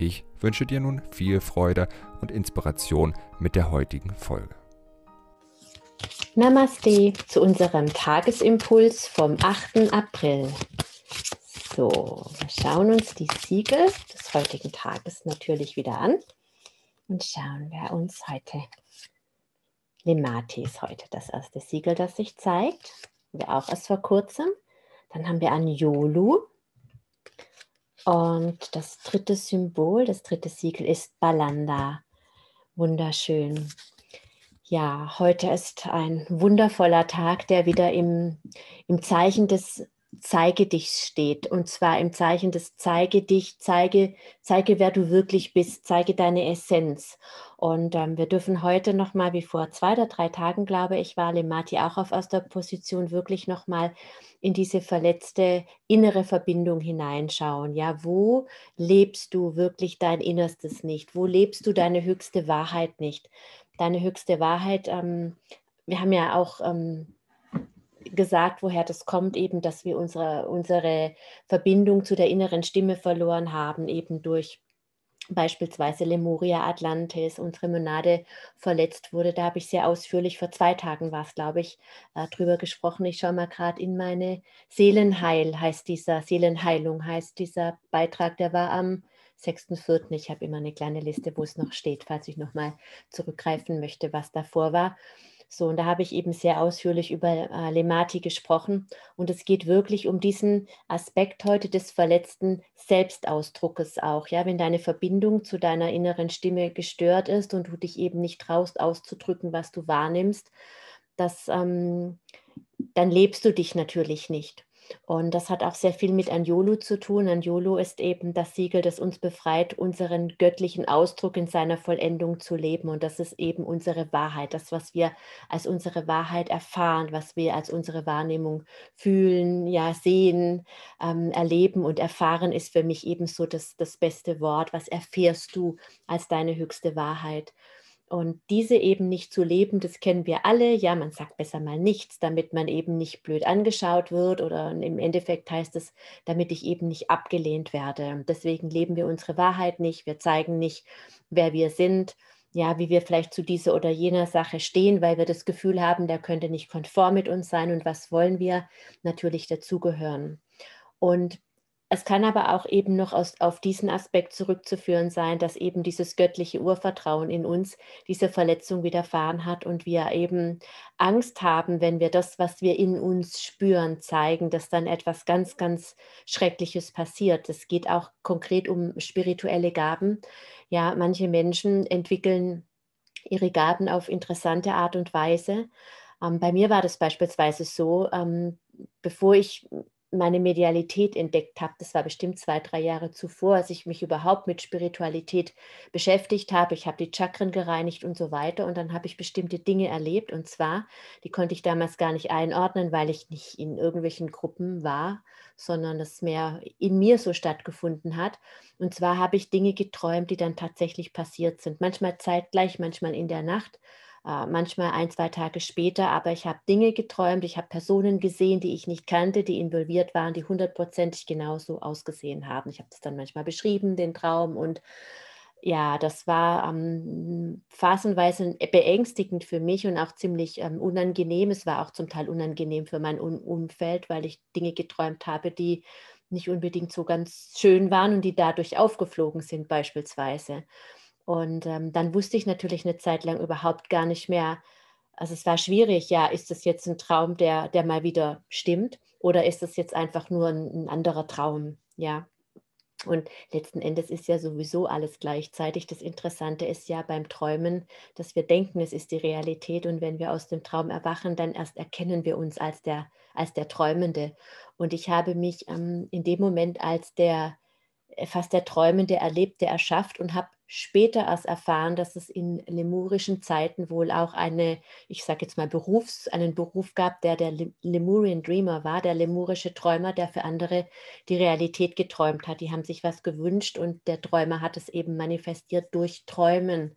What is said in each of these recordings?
Ich wünsche dir nun viel Freude und Inspiration mit der heutigen Folge. Namaste zu unserem Tagesimpuls vom 8. April. So, wir schauen uns die Siegel des heutigen Tages natürlich wieder an und schauen, wer uns heute Lemati ist heute das erste Siegel, das sich zeigt. Wir auch erst vor kurzem. Dann haben wir Anjolu. Und das dritte Symbol, das dritte Siegel ist Balanda. Wunderschön. Ja, heute ist ein wundervoller Tag, der wieder im, im Zeichen des Zeige dich steht. Und zwar im Zeichen des Zeige dich, zeige, zeige, wer du wirklich bist, zeige deine Essenz. Und ähm, wir dürfen heute nochmal, wie vor zwei oder drei Tagen, glaube ich, war Lemati auch auf erster Position, wirklich nochmal in diese verletzte innere Verbindung hineinschauen. Ja, wo lebst du wirklich dein Innerstes nicht? Wo lebst du deine höchste Wahrheit nicht? Deine höchste Wahrheit, ähm, wir haben ja auch ähm, gesagt, woher das kommt, eben, dass wir unsere, unsere Verbindung zu der inneren Stimme verloren haben, eben durch beispielsweise Lemuria Atlantis, unsere Monade verletzt wurde. Da habe ich sehr ausführlich, vor zwei Tagen war es, glaube ich, äh, drüber gesprochen. Ich schaue mal gerade in meine Seelenheil, heißt dieser, Seelenheilung heißt dieser Beitrag, der war am 6.4. Ich habe immer eine kleine Liste, wo es noch steht, falls ich nochmal zurückgreifen möchte, was davor war. So, und da habe ich eben sehr ausführlich über äh, Lemati gesprochen. Und es geht wirklich um diesen Aspekt heute des verletzten Selbstausdruckes auch. Ja, wenn deine Verbindung zu deiner inneren Stimme gestört ist und du dich eben nicht traust auszudrücken, was du wahrnimmst, das, ähm, dann lebst du dich natürlich nicht. Und das hat auch sehr viel mit Anjolu zu tun. Anjolu ist eben das Siegel, das uns befreit, unseren göttlichen Ausdruck in seiner Vollendung zu leben. Und das ist eben unsere Wahrheit, das, was wir als unsere Wahrheit erfahren, was wir als unsere Wahrnehmung fühlen, ja, sehen, ähm, erleben und erfahren, ist für mich eben so das, das beste Wort. Was erfährst du als deine höchste Wahrheit? Und diese eben nicht zu leben, das kennen wir alle. Ja, man sagt besser mal nichts, damit man eben nicht blöd angeschaut wird oder im Endeffekt heißt es, damit ich eben nicht abgelehnt werde. Deswegen leben wir unsere Wahrheit nicht. Wir zeigen nicht, wer wir sind, ja, wie wir vielleicht zu dieser oder jener Sache stehen, weil wir das Gefühl haben, der könnte nicht konform mit uns sein und was wollen wir natürlich dazugehören. Und es kann aber auch eben noch aus, auf diesen Aspekt zurückzuführen sein, dass eben dieses göttliche Urvertrauen in uns diese Verletzung widerfahren hat und wir eben Angst haben, wenn wir das, was wir in uns spüren, zeigen, dass dann etwas ganz, ganz Schreckliches passiert. Es geht auch konkret um spirituelle Gaben. Ja, manche Menschen entwickeln ihre Gaben auf interessante Art und Weise. Ähm, bei mir war das beispielsweise so, ähm, bevor ich meine Medialität entdeckt habe. Das war bestimmt zwei, drei Jahre zuvor, als ich mich überhaupt mit Spiritualität beschäftigt habe. Ich habe die Chakren gereinigt und so weiter. Und dann habe ich bestimmte Dinge erlebt. Und zwar, die konnte ich damals gar nicht einordnen, weil ich nicht in irgendwelchen Gruppen war, sondern es mehr in mir so stattgefunden hat. Und zwar habe ich Dinge geträumt, die dann tatsächlich passiert sind. Manchmal zeitgleich, manchmal in der Nacht äh, manchmal ein, zwei Tage später, aber ich habe Dinge geträumt, ich habe Personen gesehen, die ich nicht kannte, die involviert waren, die hundertprozentig genauso ausgesehen haben. Ich habe das dann manchmal beschrieben, den Traum und ja, das war ähm, phasenweise beängstigend für mich und auch ziemlich ähm, unangenehm. Es war auch zum Teil unangenehm für mein um Umfeld, weil ich Dinge geträumt habe, die nicht unbedingt so ganz schön waren und die dadurch aufgeflogen sind beispielsweise. Und ähm, dann wusste ich natürlich eine Zeit lang überhaupt gar nicht mehr, also es war schwierig, ja, ist das jetzt ein Traum, der, der mal wieder stimmt oder ist das jetzt einfach nur ein, ein anderer Traum, ja. Und letzten Endes ist ja sowieso alles gleichzeitig. Das Interessante ist ja beim Träumen, dass wir denken, es ist die Realität. Und wenn wir aus dem Traum erwachen, dann erst erkennen wir uns als der, als der Träumende. Und ich habe mich ähm, in dem Moment als der fast der Träumende erlebt, der erschafft und habe später erst erfahren, dass es in lemurischen Zeiten wohl auch eine, ich sage jetzt mal Berufs, einen Beruf gab, der der Lemurian Dreamer war, der lemurische Träumer, der für andere die Realität geträumt hat. Die haben sich was gewünscht und der Träumer hat es eben manifestiert durch Träumen.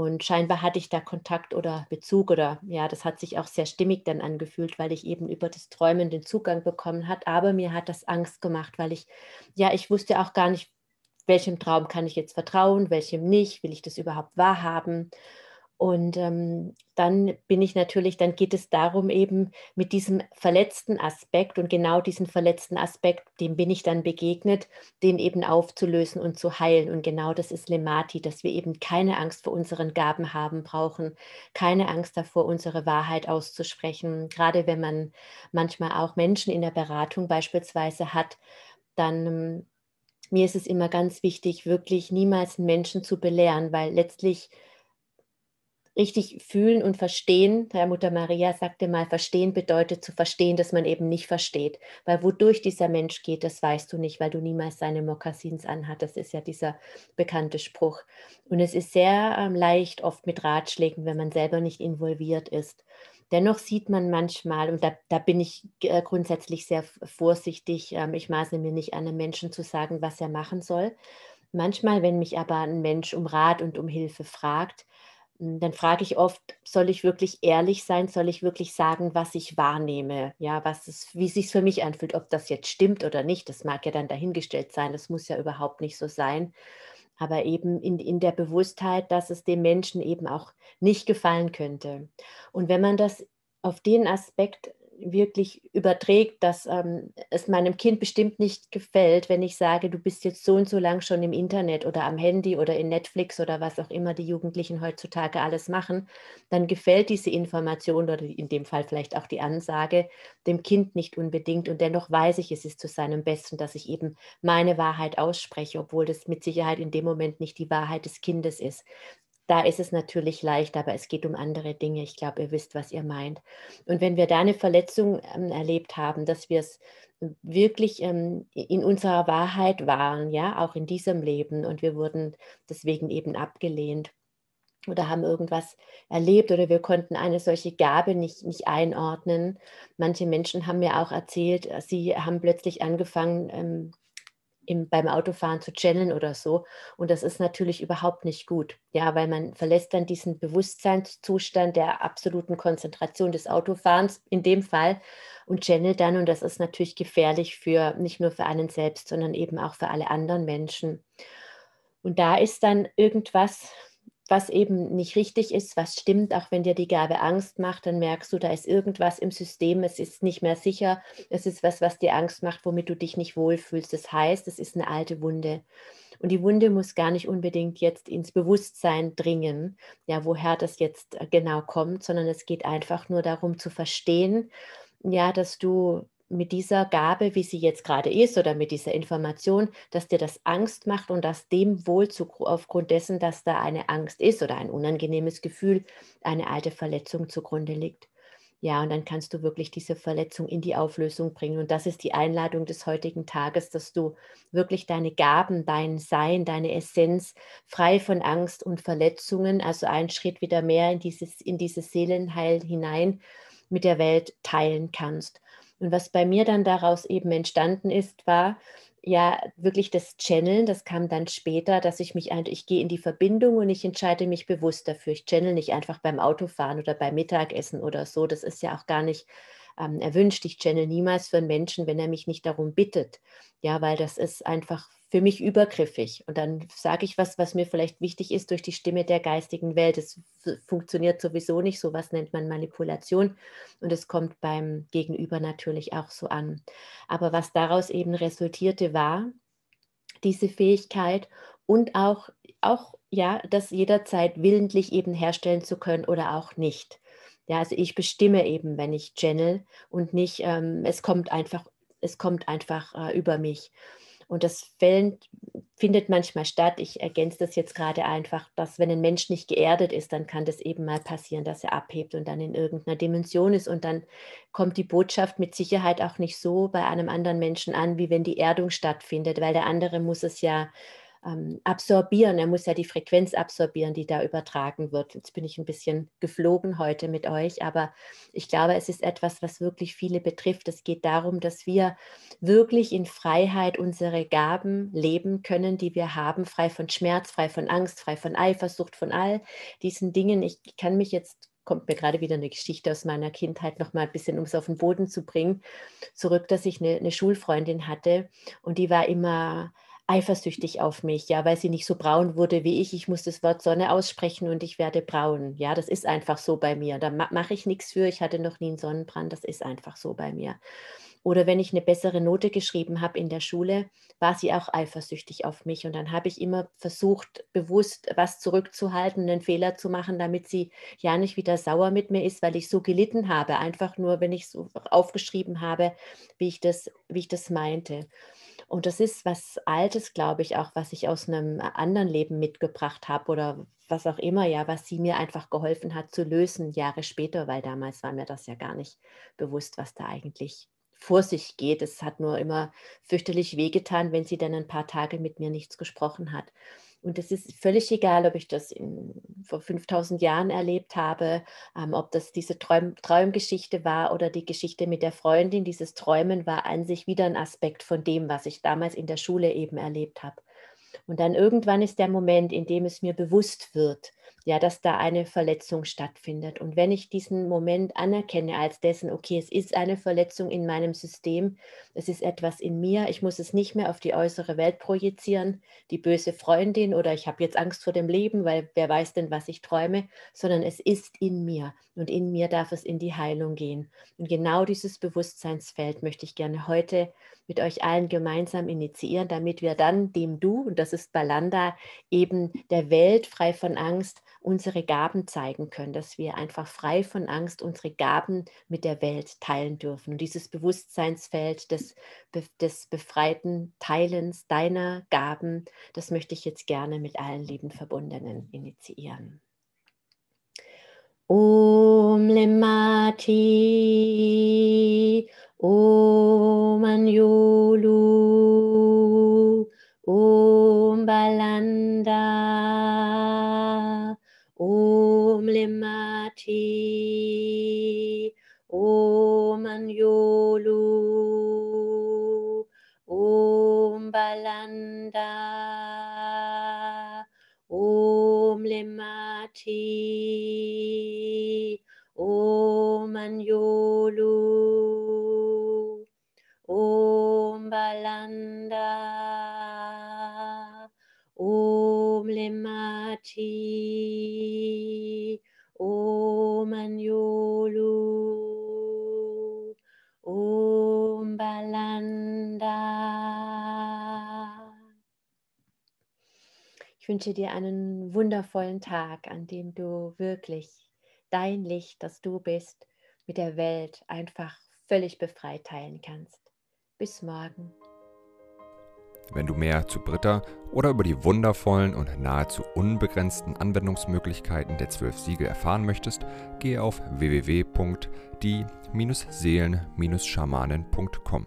Und scheinbar hatte ich da Kontakt oder Bezug oder ja, das hat sich auch sehr stimmig dann angefühlt, weil ich eben über das Träumen den Zugang bekommen hat. Aber mir hat das Angst gemacht, weil ich, ja, ich wusste auch gar nicht, welchem Traum kann ich jetzt vertrauen, welchem nicht, will ich das überhaupt wahrhaben. Und ähm, dann bin ich natürlich, dann geht es darum, eben mit diesem verletzten Aspekt und genau diesen verletzten Aspekt, dem bin ich dann begegnet, den eben aufzulösen und zu heilen. Und genau das ist Lemati, dass wir eben keine Angst vor unseren Gaben haben brauchen, keine Angst davor, unsere Wahrheit auszusprechen. Gerade wenn man manchmal auch Menschen in der Beratung beispielsweise hat, dann ähm, mir ist es immer ganz wichtig, wirklich niemals einen Menschen zu belehren, weil letztlich richtig fühlen und verstehen. Herr Mutter Maria sagte mal, verstehen bedeutet zu verstehen, dass man eben nicht versteht. Weil wodurch dieser Mensch geht, das weißt du nicht, weil du niemals seine Mokassins anhat. Das ist ja dieser bekannte Spruch. Und es ist sehr ähm, leicht, oft mit Ratschlägen, wenn man selber nicht involviert ist. Dennoch sieht man manchmal, und da, da bin ich äh, grundsätzlich sehr vorsichtig, ähm, ich maße mir nicht an, einem Menschen zu sagen, was er machen soll. Manchmal, wenn mich aber ein Mensch um Rat und um Hilfe fragt, dann frage ich oft, soll ich wirklich ehrlich sein? Soll ich wirklich sagen, was ich wahrnehme? Ja, was es, wie es für mich anfühlt, ob das jetzt stimmt oder nicht, das mag ja dann dahingestellt sein. Das muss ja überhaupt nicht so sein. Aber eben in, in der Bewusstheit, dass es dem Menschen eben auch nicht gefallen könnte. Und wenn man das auf den Aspekt wirklich überträgt, dass ähm, es meinem Kind bestimmt nicht gefällt, wenn ich sage, du bist jetzt so und so lang schon im Internet oder am Handy oder in Netflix oder was auch immer die Jugendlichen heutzutage alles machen, dann gefällt diese Information oder in dem Fall vielleicht auch die Ansage dem Kind nicht unbedingt. Und dennoch weiß ich, es ist zu seinem Besten, dass ich eben meine Wahrheit ausspreche, obwohl das mit Sicherheit in dem Moment nicht die Wahrheit des Kindes ist. Da ist es natürlich leicht, aber es geht um andere Dinge. Ich glaube, ihr wisst, was ihr meint. Und wenn wir da eine Verletzung ähm, erlebt haben, dass wir es wirklich ähm, in unserer Wahrheit waren, ja, auch in diesem Leben und wir wurden deswegen eben abgelehnt oder haben irgendwas erlebt oder wir konnten eine solche Gabe nicht, nicht einordnen. Manche Menschen haben mir auch erzählt, sie haben plötzlich angefangen, ähm, im, beim Autofahren zu channeln oder so. Und das ist natürlich überhaupt nicht gut. Ja, weil man verlässt dann diesen Bewusstseinszustand der absoluten Konzentration des Autofahrens in dem Fall und channelt dann. Und das ist natürlich gefährlich für nicht nur für einen selbst, sondern eben auch für alle anderen Menschen. Und da ist dann irgendwas, was eben nicht richtig ist, was stimmt, auch wenn dir die Gabe Angst macht, dann merkst du, da ist irgendwas im System, es ist nicht mehr sicher, es ist was, was dir Angst macht, womit du dich nicht wohlfühlst. Das heißt, es ist eine alte Wunde. Und die Wunde muss gar nicht unbedingt jetzt ins Bewusstsein dringen, ja, woher das jetzt äh, genau kommt, sondern es geht einfach nur darum zu verstehen, ja, dass du mit dieser Gabe, wie sie jetzt gerade ist, oder mit dieser Information, dass dir das Angst macht und dass dem wohl zu, aufgrund dessen, dass da eine Angst ist oder ein unangenehmes Gefühl, eine alte Verletzung zugrunde liegt. Ja, und dann kannst du wirklich diese Verletzung in die Auflösung bringen. Und das ist die Einladung des heutigen Tages, dass du wirklich deine Gaben, dein Sein, deine Essenz frei von Angst und Verletzungen, also einen Schritt wieder mehr in dieses, in dieses Seelenheil hinein mit der Welt teilen kannst. Und was bei mir dann daraus eben entstanden ist, war ja wirklich das Channeln. Das kam dann später, dass ich mich, ich gehe in die Verbindung und ich entscheide mich bewusst dafür. Ich channel nicht einfach beim Autofahren oder beim Mittagessen oder so. Das ist ja auch gar nicht ähm, erwünscht. Ich channel niemals für einen Menschen, wenn er mich nicht darum bittet. Ja, weil das ist einfach für mich übergriffig. Und dann sage ich was, was mir vielleicht wichtig ist durch die Stimme der geistigen Welt. Es funktioniert sowieso nicht, so was nennt man Manipulation. Und es kommt beim Gegenüber natürlich auch so an. Aber was daraus eben resultierte, war diese Fähigkeit und auch, auch ja, das jederzeit willentlich eben herstellen zu können oder auch nicht. Ja, also ich bestimme eben, wenn ich channel und nicht, ähm, es kommt einfach, es kommt einfach äh, über mich. Und das fällt, findet manchmal statt. Ich ergänze das jetzt gerade einfach, dass wenn ein Mensch nicht geerdet ist, dann kann das eben mal passieren, dass er abhebt und dann in irgendeiner Dimension ist. Und dann kommt die Botschaft mit Sicherheit auch nicht so bei einem anderen Menschen an, wie wenn die Erdung stattfindet, weil der andere muss es ja ähm, absorbieren. Er muss ja die Frequenz absorbieren, die da übertragen wird. Jetzt bin ich ein bisschen geflogen heute mit euch, aber ich glaube, es ist etwas, was wirklich viele betrifft. Es geht darum, dass wir wirklich in Freiheit unsere Gaben leben können, die wir haben, frei von Schmerz, frei von Angst, frei von Eifersucht, von all diesen Dingen. Ich kann mich jetzt kommt mir gerade wieder eine Geschichte aus meiner Kindheit noch mal ein bisschen, um es auf den Boden zu bringen, zurück, dass ich eine, eine Schulfreundin hatte und die war immer eifersüchtig auf mich, ja, weil sie nicht so braun wurde wie ich. Ich muss das Wort Sonne aussprechen und ich werde braun. Ja, das ist einfach so bei mir. Da ma mache ich nichts für. Ich hatte noch nie einen Sonnenbrand. Das ist einfach so bei mir. Oder wenn ich eine bessere Note geschrieben habe in der Schule, war sie auch eifersüchtig auf mich. Und dann habe ich immer versucht, bewusst was zurückzuhalten, einen Fehler zu machen, damit sie ja nicht wieder sauer mit mir ist, weil ich so gelitten habe. Einfach nur, wenn ich so aufgeschrieben habe, wie ich das, wie ich das meinte. Und das ist was Altes, glaube ich, auch, was ich aus einem anderen Leben mitgebracht habe oder was auch immer, ja, was sie mir einfach geholfen hat zu lösen, Jahre später, weil damals war mir das ja gar nicht bewusst, was da eigentlich vor sich geht. Es hat nur immer fürchterlich wehgetan, wenn sie dann ein paar Tage mit mir nichts gesprochen hat. Und es ist völlig egal, ob ich das in, vor 5000 Jahren erlebt habe, ähm, ob das diese Träum, Traumgeschichte war oder die Geschichte mit der Freundin. Dieses Träumen war an sich wieder ein Aspekt von dem, was ich damals in der Schule eben erlebt habe. Und dann irgendwann ist der Moment, in dem es mir bewusst wird, ja, dass da eine Verletzung stattfindet. Und wenn ich diesen Moment anerkenne als dessen, okay, es ist eine Verletzung in meinem System, es ist etwas in mir, ich muss es nicht mehr auf die äußere Welt projizieren, die böse Freundin oder ich habe jetzt Angst vor dem Leben, weil wer weiß denn, was ich träume, sondern es ist in mir und in mir darf es in die Heilung gehen. Und genau dieses Bewusstseinsfeld möchte ich gerne heute mit euch allen gemeinsam initiieren, damit wir dann dem Du, und das ist Balanda, eben der Welt frei von Angst unsere Gaben zeigen können, dass wir einfach frei von Angst unsere Gaben mit der Welt teilen dürfen. Und dieses Bewusstseinsfeld des, des befreiten Teilens deiner Gaben, das möchte ich jetzt gerne mit allen lieben Verbundenen initiieren. Om Lemati Om Anjulu, Om Balanda, Om Lemati, Om Anjulu. Balanda. Om Lemati Ich wünsche dir einen wundervollen Tag, an dem du wirklich dein Licht, das du bist, mit der Welt einfach völlig befreit teilen kannst. Bis morgen. Wenn du mehr zu Britta oder über die wundervollen und nahezu unbegrenzten Anwendungsmöglichkeiten der zwölf Siegel erfahren möchtest, gehe auf www.die-seelen-schamanen.com.